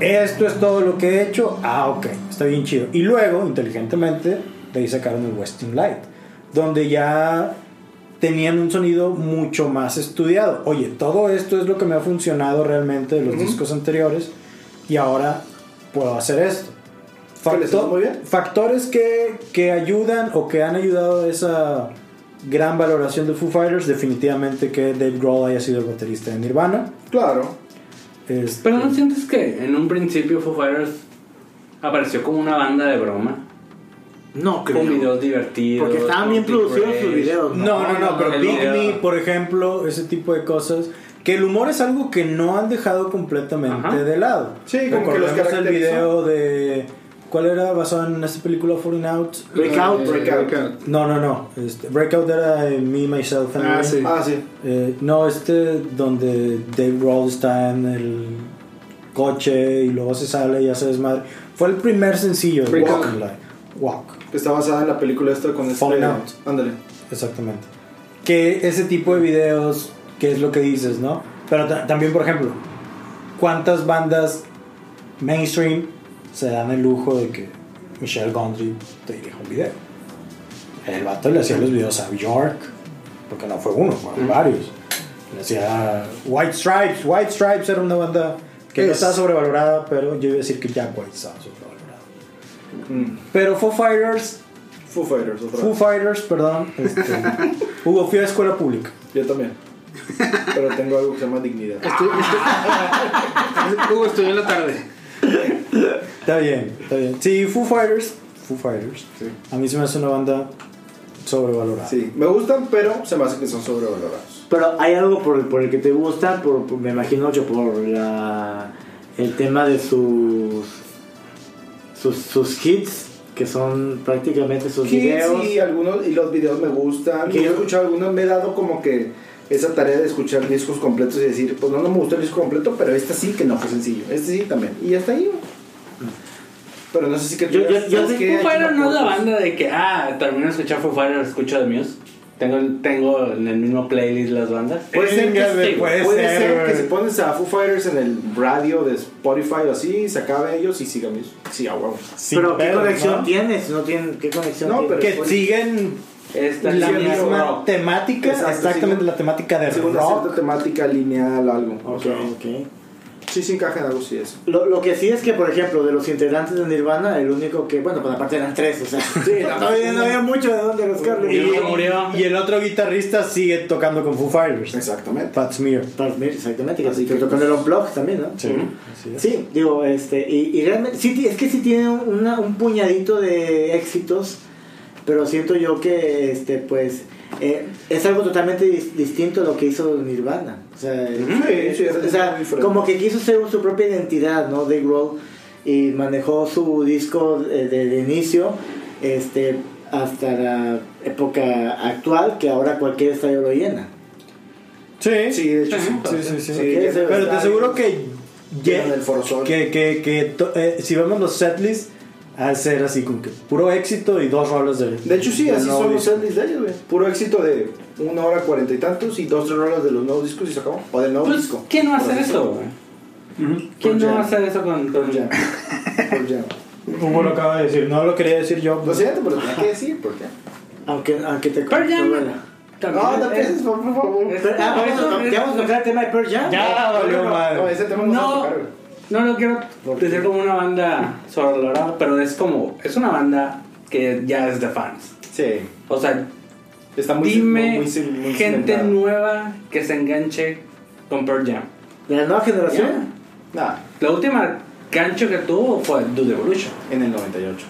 esto es todo lo que he hecho, ah ok, está bien chido. Y luego, inteligentemente, de ahí sacaron el Westing Light, donde ya tenían un sonido mucho más estudiado. Oye, todo esto es lo que me ha funcionado realmente de los discos anteriores y ahora puedo hacer esto. Muy bien. factores que, que ayudan o que han ayudado a esa gran valoración de Foo Fighters, definitivamente que Dave Grohl haya sido el baterista de Nirvana. Claro. Este, Pero no sientes que en un principio Foo Fighters apareció como una banda de broma. No creo. Con videos divertidos. Porque estaban bien producidos sus videos. No, no, no, pero Big video. Me, por ejemplo, ese tipo de cosas. Que el humor es algo que no han dejado completamente Ajá. de lado. Sí, como que los el video de. ¿Cuál era basado en esta película Falling Out? Breakout. Eh, Breakout. No, no, no. Este, Breakout era en Me, Myself and Ah, I. sí. Ah, sí. Eh, no, este donde Dave Grohl está en el coche y luego se sale y hace desmadre. Fue el primer sencillo de Breakout. Walk, Que está basada en la película esta con este. Falling Out. Ándale. exactamente. Que ese tipo de videos, que es lo que dices, ¿no? Pero ta- también, por ejemplo, ¿cuántas bandas mainstream se dan el lujo de que Michelle Gondry te dirija un video? El vato le hacía los videos a Bjork, porque no fue uno, fueron varios. Le hacía White Stripes. White Stripes era una banda que no Es- estaba sobrevalorada, pero yo iba a decir que Jack White estaba sobrevalorada. Mm. Pero Foo Fighters, Foo Fighters, otra Foo vez. Fighters, perdón. Este, Hugo, fui a escuela pública. Yo también. Pero tengo algo que se llama dignidad. Estoy, estoy- Hugo, estoy en la tarde. Está bien, está bien. Sí, Foo Fighters. Foo Fighters. Sí. A mí se me hace una banda sobrevalorada. Sí, me gustan, pero se me hace que son sobrevalorados. Pero hay algo por, por el que te gusta, por, por- me imagino que por la, el tema de sus, sus, sus hits, que son prácticamente sus Hits videos. y algunos y los videos me gustan. Que Yo he yo- escuchado algunos, me he dado como que esa tarea de escuchar discos completos y decir, pues no, no me gustó el disco completo, pero este sí que no fue sencillo. Este sí también. Y hasta ahí. Pero no sé si que tú Yo- yo- yo. Foo Fighters no es la puedo". banda de que, ah, termino de escuchar Foo Fighters, escucho The Muse. Tengo, tengo en el mismo playlist las bandas. Puede ser, que, sí, puede puede ser, ser que si pones a Foo Fighters en el radio de Spotify o así, se acabe ellos y sigan ellos. Sí, a huevo. Sin pero ¿qué pedos, conexión ¿no? tienes? ¿No tienen, ¿Qué conexión No, tienes? pero- Que Pues- siguen Esta la misma rock. temática, Exacto, exactamente sí. la temática de una rock. cierta temática lineal, algo. Ok, ok. Sí, sí encaja en algo, sí, eso. Lo, lo que sí es que, por ejemplo, de los integrantes de Nirvana, el único que, bueno, pues aparte eran tres, o sea, no, había, no había mucho de dónde rascarle. Y murió. Y el otro guitarrista sigue tocando con Foo Fighters. Exactamente. Pat Smear. Pat Smear, exactamente, Así que que, tocó en el Unplugged también, ¿no? Sí, es. Sí, digo, este, y, y realmente, sí, es que sí tiene una- un puñadito de éxitos, pero siento yo que, este, pues, eh, es algo totalmente dis- distinto a lo que hizo Nirvana. O sea, Sí, sí, es o sea, como que quiso ser su propia identidad, ¿no? Dave Grohl, y manejó su disco eh, de, de inicio, este, hasta la época actual, que ahora cualquier estadio lo llena. Sí, Sí, de hecho, sí. sí, sí, sí. Sí, ese- Pero te aseguro que, que, que, que to- eh, si vemos los setlists, al ser así como que puro éxito y dos rolas de. De hecho, sí, del así son los setlists de ellos, güey. Puro éxito de una hora cuarenta y tantos y dos, tres rolas de los nuevos discos y se acabó. O del nuevo Pues, disco. ¿quién no va a Por hacer eso, güey? ¿Quién no va a hacer eso con con Jam. Hugo lo acaba de decir, no lo quería decir yo. Lo siento, pero tenía que decir, ¿por qué? Aunque, aunque te Pearl Jam. No, no pienses, por favor. Ah, vamos, a, es- ya vamos a tocar el tema de Pearl Jam. Ya valió no, madre. no, ese tema no, se va a No, tocar. No lo quiero decir como una banda sobrevalorada, pero es como, es una banda que ya es de fans. Sí. O sea, Está muy dime muy- muy- muy gente cimentada. nueva que se enganche con Pearl Jam. De la nueva generación. Nah, La última gancho que tuvo fue Dude Evolution. en el 98.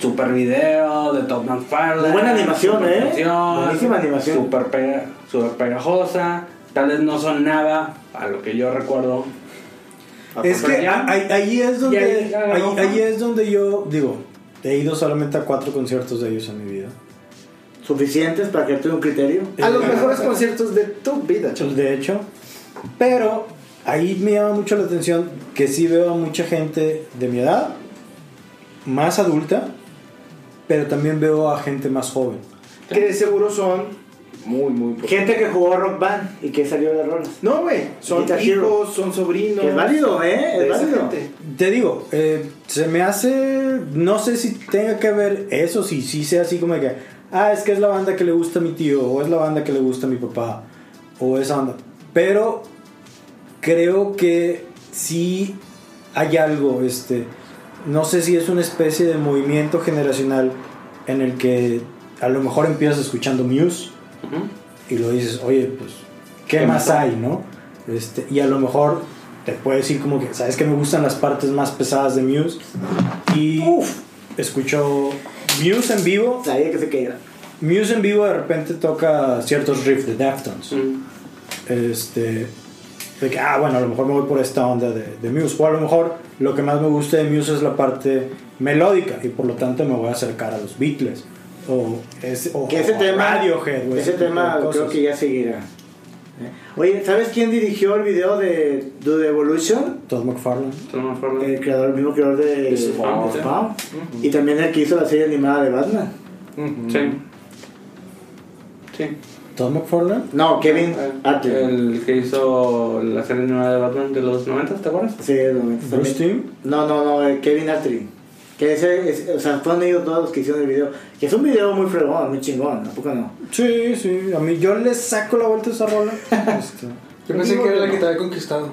Super video de Top Man Farley. Buena animación, ¿eh? canción, Buenísima animación. Super, pega- super pegajosa. Tal vez no sonaba a lo que yo recuerdo. Es que ahí, ahí es donde ahí, es donde yo digo he ido solamente a cuatro conciertos de ellos en mi vida. Suficientes para que tenga un criterio. A los mejores conciertos de tu vida. de hecho pero ahí me llama mucho la atención que sí veo a mucha gente de mi edad más adulta pero también veo a gente más joven. Que de seguro son muy, muy pocos. Gente que jugó Rock Band y que salió de las rolas. No, güey. Son Guitar hijos, Hero. son sobrinos. Es válido, ¿eh? Es válido. gente. te digo eh, se me hace no sé si tenga que ver eso si sí sea así como que ah es que es la banda que le gusta a mi tío o es la banda que le gusta a mi papá o esa banda pero creo que sí hay algo este no sé si es una especie de movimiento generacional en el que a lo mejor empiezas escuchando Muse Y lo dices, oye, pues, ¿qué, ¿Qué más más hay, no? Este, y a lo mejor te puede decir como que, ¿sabes que me gustan las partes más pesadas de Muse? Y escucho Muse en vivo. Sabía que se queda. Muse en vivo de repente toca ciertos riffs de Deftones. Mm. este, de que, ah, bueno, a lo mejor me voy por esta onda de, de Muse. O a lo mejor lo que más me gusta de Muse es la parte melódica y por lo tanto me voy a acercar a los Beatles. O, ese, o, Que ese o tema, Radiohead. ese de tema creo que ya seguirá. ¿Eh? Oye, ¿sabes quién dirigió el video de Do the Evolution? Todd McFarlane. Tom Farley. El creador, el mismo creador de De Spawn, de. Y también el que hizo la serie animada de Batman. Sí. Sí. Todd McFarlane. No, Kevin Atlee. El que hizo la serie animada de Batman de los 90, ¿te acuerdas? Sí, el momento Bruce también. Timm. No, no, no, Kevin Atlee. Que ese, es- o sea, fueron ellos todos los que hicieron el video. Que es un video muy fregón, muy chingón, ¿a poco no? Sí, sí. A mí yo le saco la vuelta a esa rola. Este, Yo pensé que era la que te había conquistado.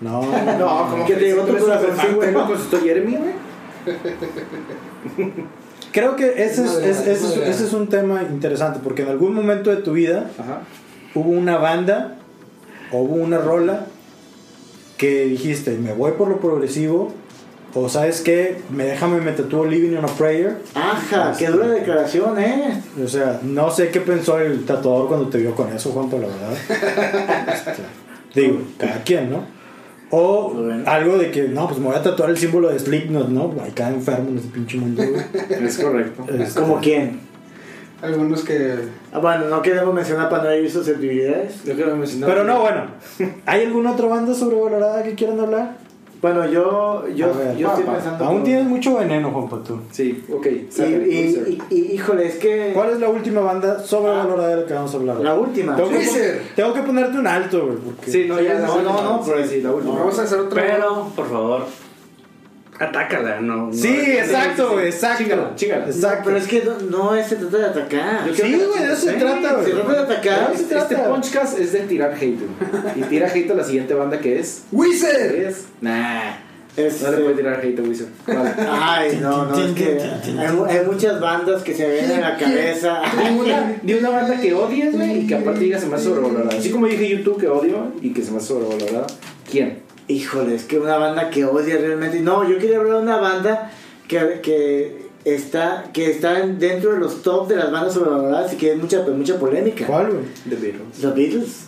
no, No, como ¿Qué te llegó tu corazón, sí, güey? ¿No conquistó Jeremy, güey? Creo que ese es, ese es- madre. ese es un tema interesante porque en algún momento de tu vida Ajá. hubo una banda o hubo una rola que dijiste, me voy por lo progresivo o sabes qué, me déjame me tatúo Living on a Prayer. Ajá, qué dura declaración, ¿eh? O sea, no sé qué pensó el tatuador cuando te vio con eso, Juanpa, la verdad. Este, digo, cada quien, ¿no? O Bueno. algo de que, no, pues me voy a tatuar el símbolo de Slipknot, ¿no? Hay cada enfermo en ese pinche mundo, güey. Es correcto. Este, ¿Como quién? Algunos que. Ah, bueno, no queremos mencionar para no herir susceptibilidades. Yo quiero mencionar. Pero no, bueno. ¿Hay alguna otra banda sobrevalorada que quieran hablar? Bueno, yo, yo, ver, yo estoy pensando. Aún tienes mucho veneno, Juanpa, tú. Sí, ok. Y, y, Wizard. y- y- híjole, es que. ¿Cuál es la última banda sobrevalorada de la que vamos a hablar? La última. Tengo que, tengo que ponerte un alto, güey. Porque... Sí, no, ya No, no, no, pero- sí, la última. Vamos a hacer otra. Pero, por favor, atácala, no. Sí, no- exacto, güey, exacto. Chíngala, chíngala. Exacto. Pero es que no, no se trata de atacar. Sí, güey, de eso se trata, güey. Se trata de atacar. se trata. Este Punchcast es de tirar hate, güey. Y tira hate a la siguiente banda que es. ¡Wizard! es? Nah. Es- No le puede tirar hate a Wizard. Vale. Ay, no, no, es que hay, mu- hay muchas bandas que se ven en la cabeza. Di una, di una banda que odias, güey, y que aparte diga se me hace sobrevalorada. Así como dije YouTube que odio y que se me hace sobrevalorada. ¿Quién? Híjole, es que una banda que odia realmente. No, yo quería hablar de una banda que, que está que está dentro de los top de las bandas sobrevaloradas y que es mucha, mucha polémica. ¿Cuál, güey? The Beatles. Los Beatles.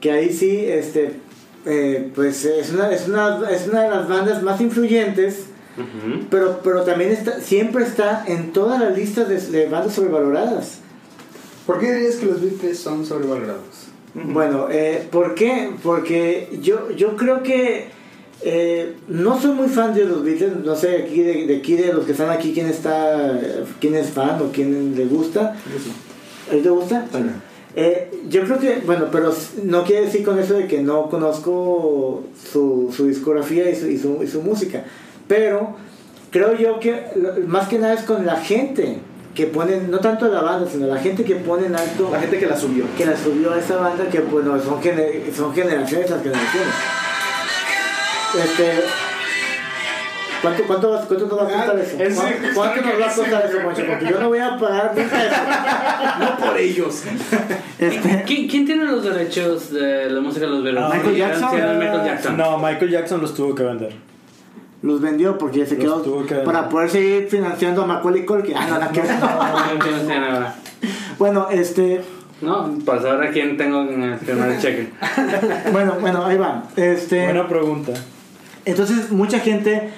Que ahí sí, este, eh, pues es una, es, una, es una de las bandas más influyentes, pero, pero también está, siempre está en todas las listas de, de bandas sobrevaloradas. ¿Por qué dirías que los Beatles son sobrevalorados? Bueno, eh, ¿por qué? Porque yo, yo creo que eh, no soy muy fan de los Beatles, no sé, aquí de, de aquí de los que están aquí, quién está, quién es fan o quién le gusta. ¿A te gusta? Bueno, eh, yo creo que, bueno, pero no quiere decir con eso de que no conozco su, su discografía y su, y, su, y su música, pero creo yo que más que nada es con la gente que ponen, no tanto la banda, sino la gente que pone en alto La gente que la subió. que la subió a esa banda que bueno son, gener- son generaciones tras generaciones este ¿Cuánto, cuánto, cuánto nos va a costar eso? ¿Cuánto, cuánto nos va a costar eso, Moncho? Porque yo no voy a pagar nunca eso. No por ellos. Este, ¿Quién, quién tiene los derechos de la música de los Beatles? Michael Jackson. Michael Jackson. No, Michael Jackson los tuvo que vender. Los vendió porque se Los quedó que- para poder seguir financiando a Macaulay Culkin. Ah, no, no, que- No. Bueno, este, No, para saber a quién tengo en el primer cheque. bueno, bueno, ahí va. Este, Buena pregunta. Entonces mucha gente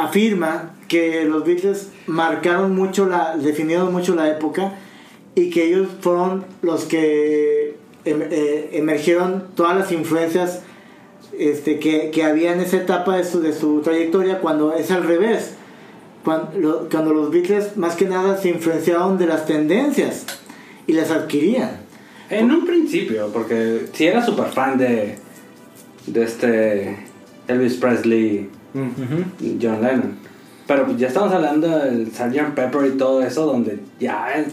afirma que los Beatles marcaron mucho la, definieron mucho la época y que ellos fueron los que em- eh, emergieron todas las influencias este, que, que había en esa etapa de su, de su trayectoria cuando es al revés. Cuando, lo- cuando los Beatles más que nada se influenciaron de las tendencias y las adquirían. En un principio, porque si era súper fan de, de este Elvis Presley. John Lennon. Pero pues ya estamos hablando del Sgt. Pepper y todo eso, donde ya. es-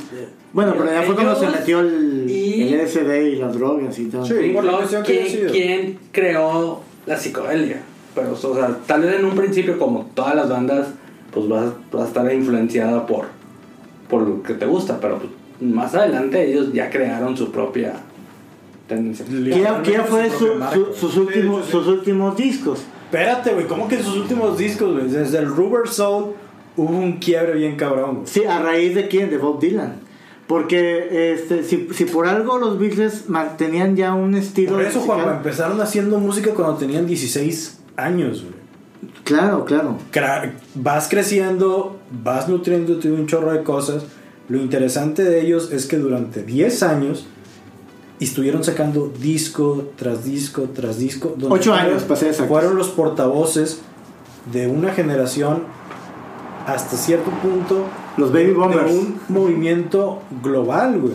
Bueno, pero ya fue cuando se metió el, y- el LSD y las drogas y todo. Sí. Pink por la cuestión que ¿quién, sido. quién creó la psicodelia? Pero, o sea, tal vez en un principio, como todas las bandas, pues vas, vas a estar influenciada por, por lo que te gusta, pero pues, más adelante ellos ya crearon su propia tendencia. ¿Quién, fue Su su- sus, últimos, sus últimos discos? Espérate, güey, ¿cómo que sus últimos discos, güey? Desde el Rubber Soul hubo un quiebre bien cabrón, güey. Sí, a raíz de quién? De Bob Dylan. Porque este, si, si por algo los Beatles mantenían ya un estilo. Por eso, musical- Juanjo, empezaron haciendo música cuando tenían 16 años, güey. Claro, claro. Vas creciendo, vas nutriéndote de un chorro de cosas. Lo interesante de ellos es que durante 10 años estuvieron sacando disco tras disco tras disco. donde Ocho fueron- años, para ser exactos. Fueron los portavoces de una generación hasta cierto punto Los Baby de Bombers. un movimiento global, güey.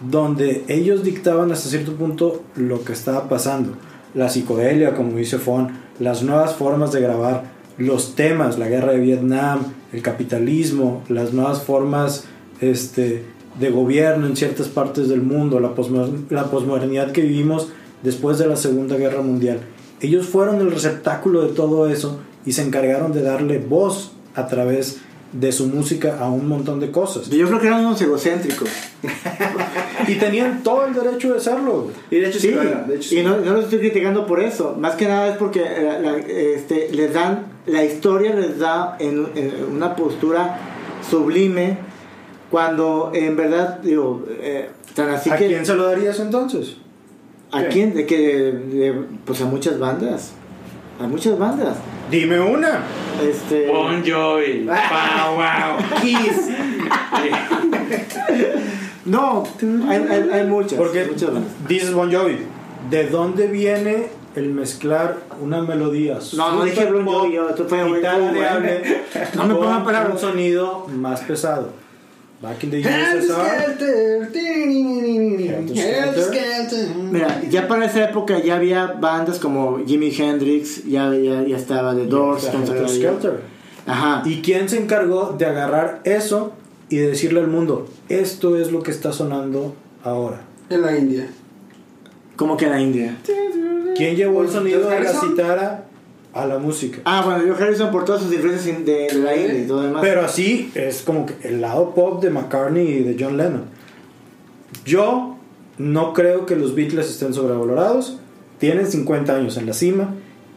Donde ellos dictaban hasta cierto punto lo que estaba pasando. La psicodelia, como dice Fon, las nuevas formas de grabar, los temas, la guerra de Vietnam, el capitalismo, las nuevas formas este, de gobierno en ciertas partes del mundo, la posmodernidad que vivimos después de la Segunda Guerra Mundial. Ellos fueron el receptáculo de todo eso y se encargaron de darle voz a través de su música a un montón de cosas. Yo creo que eran unos egocéntricos. Y tenían todo el derecho de serlo. Y de hecho sí, Sí, lo era, de hecho sí. y no, no los estoy criticando por eso. Más que nada es porque eh, la- este, les dan, la historia les da en, en una postura sublime cuando en verdad, digo, eh, tan así ¿A que... quién se lo darías entonces? ¿A quién? De que, de- pues a muchas bandas. A muchas bandas. Dime una. Este... Bon Jovi. wow, wow. Kiss. no, hay, hay, hay muchas. Porque muchas dices Bon Jovi. ¿De dónde viene el mezclar una melodía? No, no dije Bon Jovi, yo, esto fue muy- tarareable No me pongan palabras. un sonido más pesado? Back in the USSR. Mira, ya para esa época ya había bandas como Jimi Hendrix, ya, ya, ya estaba The Doors, ya. Skelter. Ajá. ¿Y quién se encargó de agarrar eso y de decirle al mundo, esto es lo que está sonando ahora? En la India. Como que en la India. ¿Quién llevó el Pues, sonido de la citara a la música? Ah, bueno, yo Harrison por todas sus influencias de, de la India y todo demás. Pero así es como que el lado pop de McCartney y de John Lennon. Yo no creo que los Beatles estén sobrevalorados. Tienen 50 años en la cima.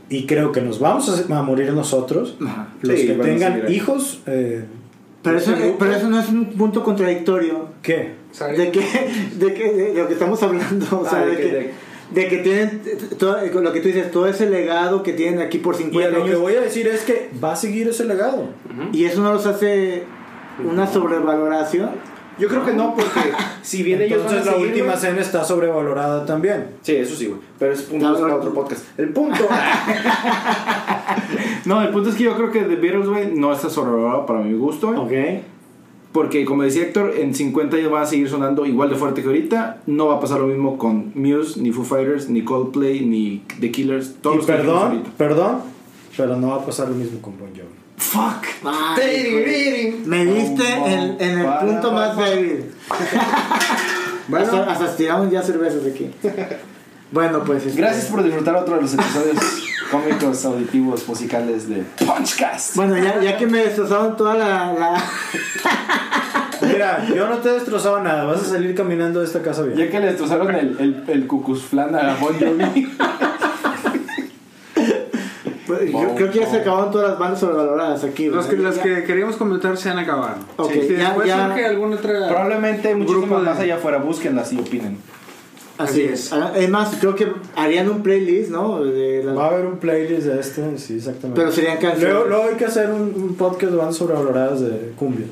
Y creo que nos vamos a, a morir nosotros. Ajá. Los Sí, que tengan hijos. eh, Pero eso, grupo. pero eso no es un punto contradictorio ¿Qué? de que, de que de lo que estamos hablando, o Ah, sea, de de, que- que, de- de que tienen todo, lo que tú dices, todo ese legado que tienen aquí por Y a 50 lo que años voy a decir es que va a seguir ese legado. y eso no los hace una sobrevaloración. Yo creo que no, porque si bien ellos van a Entonces la seguir, última güey- cena está sobrevalorada también. Sí, eso sí, güey. Pero es punto No, para otro podcast. El punto. No, el punto es que yo creo que The Beatles, güey, no está sobrevalorado para mi gusto, güey. Ok. Porque, como decía Héctor, en 50 años van a seguir sonando igual de fuerte que ahorita. No va a pasar lo mismo con Muse, ni Foo Fighters, ni Coldplay, ni The Killers. Todos y los perdón, ahorita. perdón, pero no va a pasar lo mismo con Bon Jovi. Fuck. Ay, me diste en, en el Para, punto más para. débil. hasta, hasta estiramos ya cervezas aquí. Bueno, pues. este, Gracias por disfrutar otro de los episodios cómicos, auditivos, musicales de Punchcast. Bueno, ya, ya que me destrozaron toda la. la- Mira, yo no te he destrozado nada, vas a salir caminando de esta casa bien. Ya que le destrozaron el, el, el Cucus Flan a Bon Jovi. Pues, yo creo que ya se acabaron todas las bandas sobrevaloradas aquí. Los que, las que queríamos comentar se han acabado. Ok, Si ya- ya- surge alguna otra. Probablemente muchísimas de- más allá afuera. Búsquenlas y opinen. Así es. Ah, Es más, creo que harían un playlist, ¿no? De las- Va a haber un playlist de este, sí, exactamente. Pero serían canciones. luego, luego hay que hacer un, un podcast de bandas sobrevaloradas de cumbias.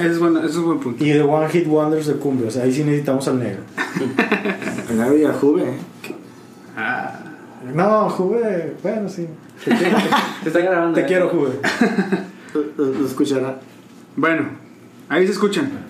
Es bueno, eso es un buen punto. Y de One Hit Wonders de cumbias. Ahí sí necesitamos al negro. El Aro y el Juve. ¿eh? Ah, No, Juve, bueno, sí. Te está grabando. Te ¿eh? quiero, Juve. Lo, escucharán. bueno, ahí se escuchan.